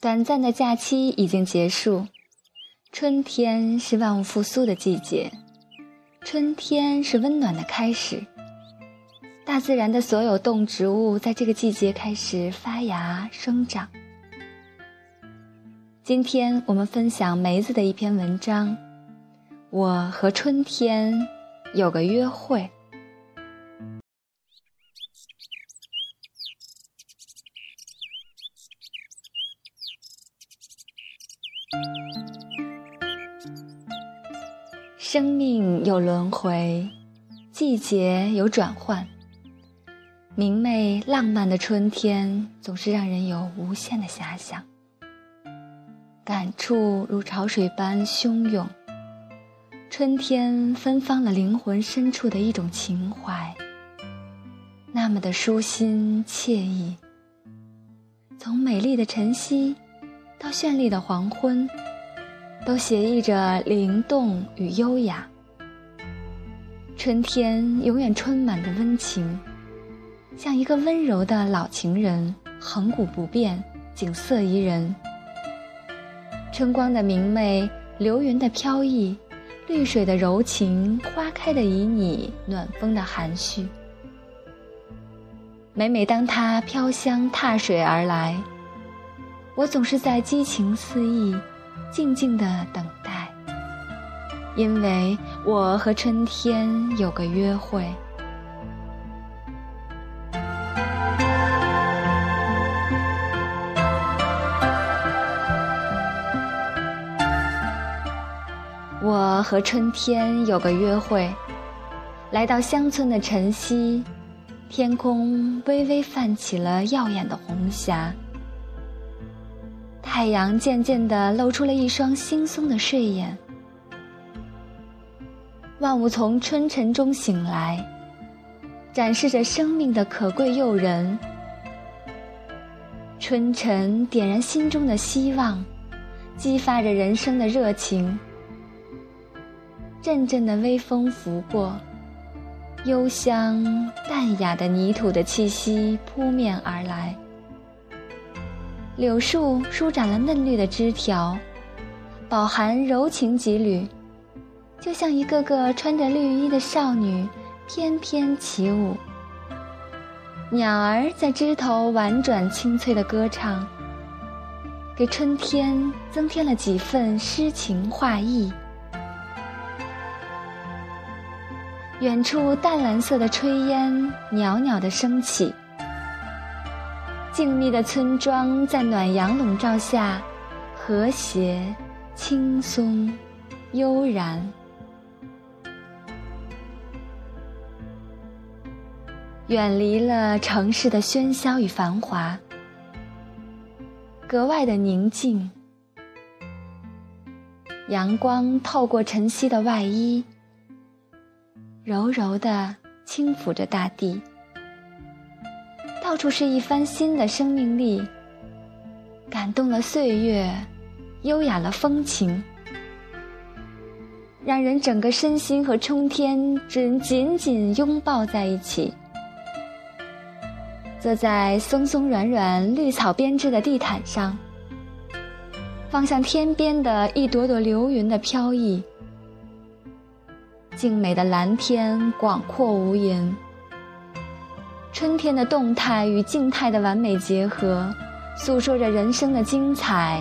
短暂的假期已经结束，春天是万物复苏的季节，春天是温暖的开始。大自然的所有动植物在这个季节开始发芽生长。今天我们分享梅子的一篇文章，《我和春天有个约会》。生命有轮回，季节有转换。明媚浪漫的春天，总是让人有无限的遐想，感触如潮水般汹涌。春天芬芳了灵魂深处的一种情怀，那么的舒心惬意。从美丽的晨曦。到绚丽的黄昏，都写意着灵动与优雅。春天永远充满着温情，像一个温柔的老情人，恒古不变，景色宜人。春光的明媚，流云的飘逸，绿水的柔情，花开的旖旎，暖风的含蓄。每每当它飘香踏水而来。我总是在激情四溢，静静的等待，因为我和春天有个约会。我和春天有个约会，来到乡村的晨曦，天空微微泛起了耀眼的红霞。太阳渐渐地露出了一双惺忪的睡眼，万物从春晨中醒来，展示着生命的可贵诱人。春晨点燃心中的希望，激发着人生的热情。阵阵的微风拂过，幽香淡雅的泥土的气息扑面而来。柳树舒展了嫩绿的枝条，饱含柔情几缕，就像一个个穿着绿衣的少女翩翩起舞。鸟儿在枝头婉转清脆的歌唱，给春天增添了几分诗情画意。远处淡蓝色的炊烟袅袅地升起。静谧的村庄在暖阳笼罩下，和谐、轻松、悠然。远离了城市的喧嚣与繁华，格外的宁静。阳光透过晨曦的外衣，柔柔的轻抚着大地。到处是一番新的生命力，感动了岁月，优雅了风情，让人整个身心和春天只紧紧拥抱在一起。坐在松松软软、绿草编织的地毯上，望向天边的一朵朵流云的飘逸，静美的蓝天广阔无垠。春天的动态与静态的完美结合，诉说着人生的精彩，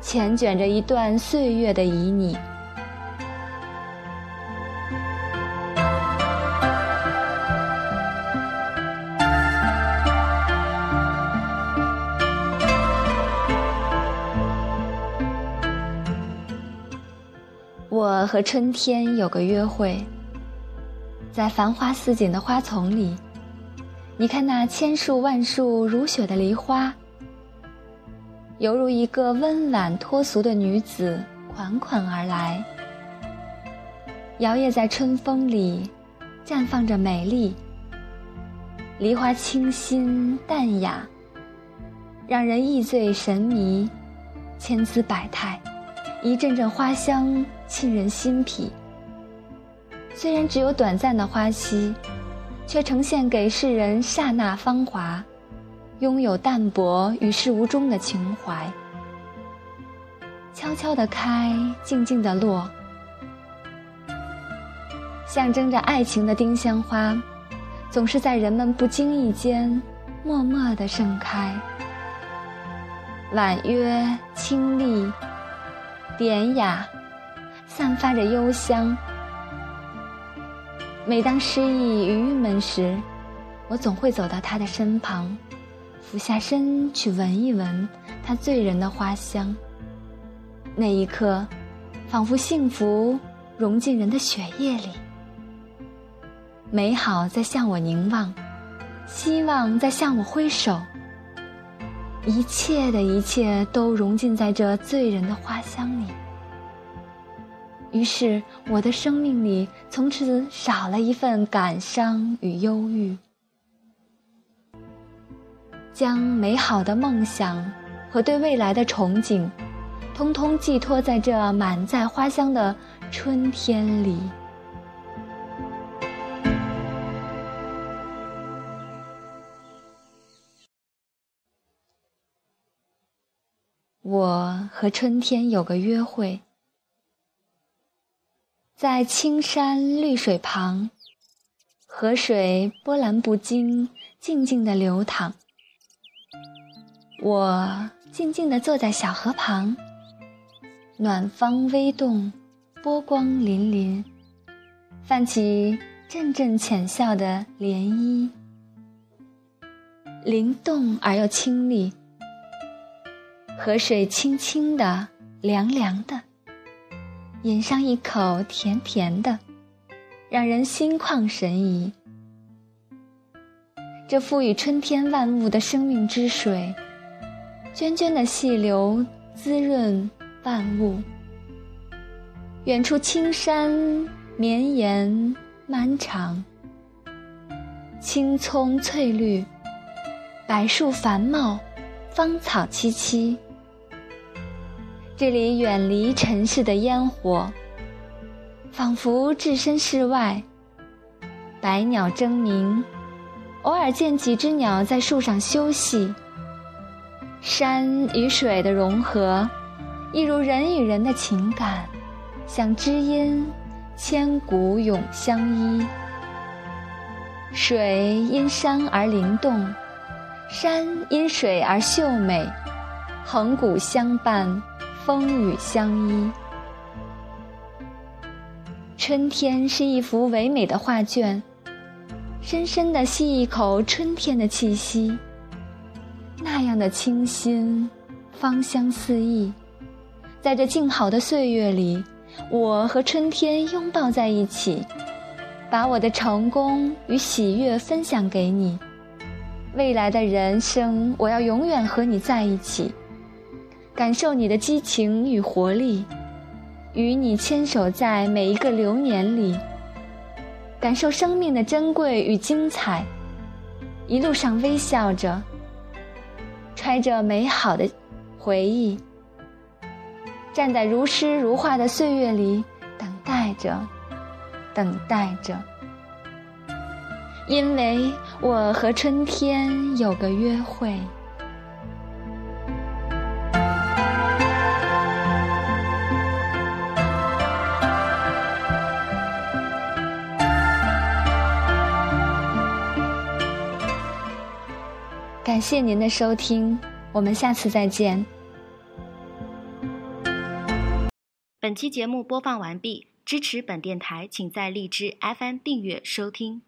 缱卷着一段岁月的旖旎。我和春天有个约会。在繁花似锦的花丛里，你看那千树万树如雪的梨花，犹如一个温婉脱俗的女子款款而来，摇曳在春风里，绽放着美丽。梨花清新淡雅，让人意醉神迷，千姿百态，一阵阵花香沁人心脾。虽然只有短暂的花期，却呈现给世人刹那芳华，拥有淡泊与世无终的情怀。悄悄地开，静静地落，象征着爱情的丁香花，总是在人们不经意间，默默地盛开。婉约、清丽、典雅，散发着幽香。每当失意与郁闷时，我总会走到他的身旁，俯下身去闻一闻他醉人的花香。那一刻，仿佛幸福融进人的血液里，美好在向我凝望，希望在向我挥手。一切的一切都融进在这醉人的花香里。于是，我的生命里从此少了一份感伤与忧郁，将美好的梦想和对未来的憧憬。通通寄托在这满载花香的春天里。我和春天有个约会，在青山绿水旁，河水波澜不惊，静静的流淌。我静静地坐在小河旁。暖风微动，波光粼粼，泛起阵阵浅笑的涟漪，灵动而又清丽。河水清清的，凉凉的，饮上一口甜甜的，让人心旷神怡。这赋予春天万物的生命之水，涓涓的细流滋润。万物，远处青山绵延漫长，青葱翠绿，柏树繁茂，芳草萋萋。这里远离尘世的烟火，仿佛置身事外，百鸟争鸣，偶尔见几只鸟在树上休息。山与水的融合。一如人与人的情感，像知音，千古永相依。水因山而灵动，山因水而秀美，恒古相伴，风雨相依。春天是一幅唯美的画卷，深深的吸一口春天的气息，那样的清新，芳香四溢。在这静好的岁月里，我和春天拥抱在一起，把我的成功与喜悦分享给你。未来的人生，我要永远和你在一起，感受你的激情与活力，与你牵手在每一个流年里，感受生命的珍贵与精彩，一路上微笑着，揣着美好的回忆。站在如诗如画的岁月里，等待着，等待着，因为我和春天有个约会。感谢您的收听，我们下次再见。本期节目播放完毕，支持本电台，请在荔枝 FM 订阅收听。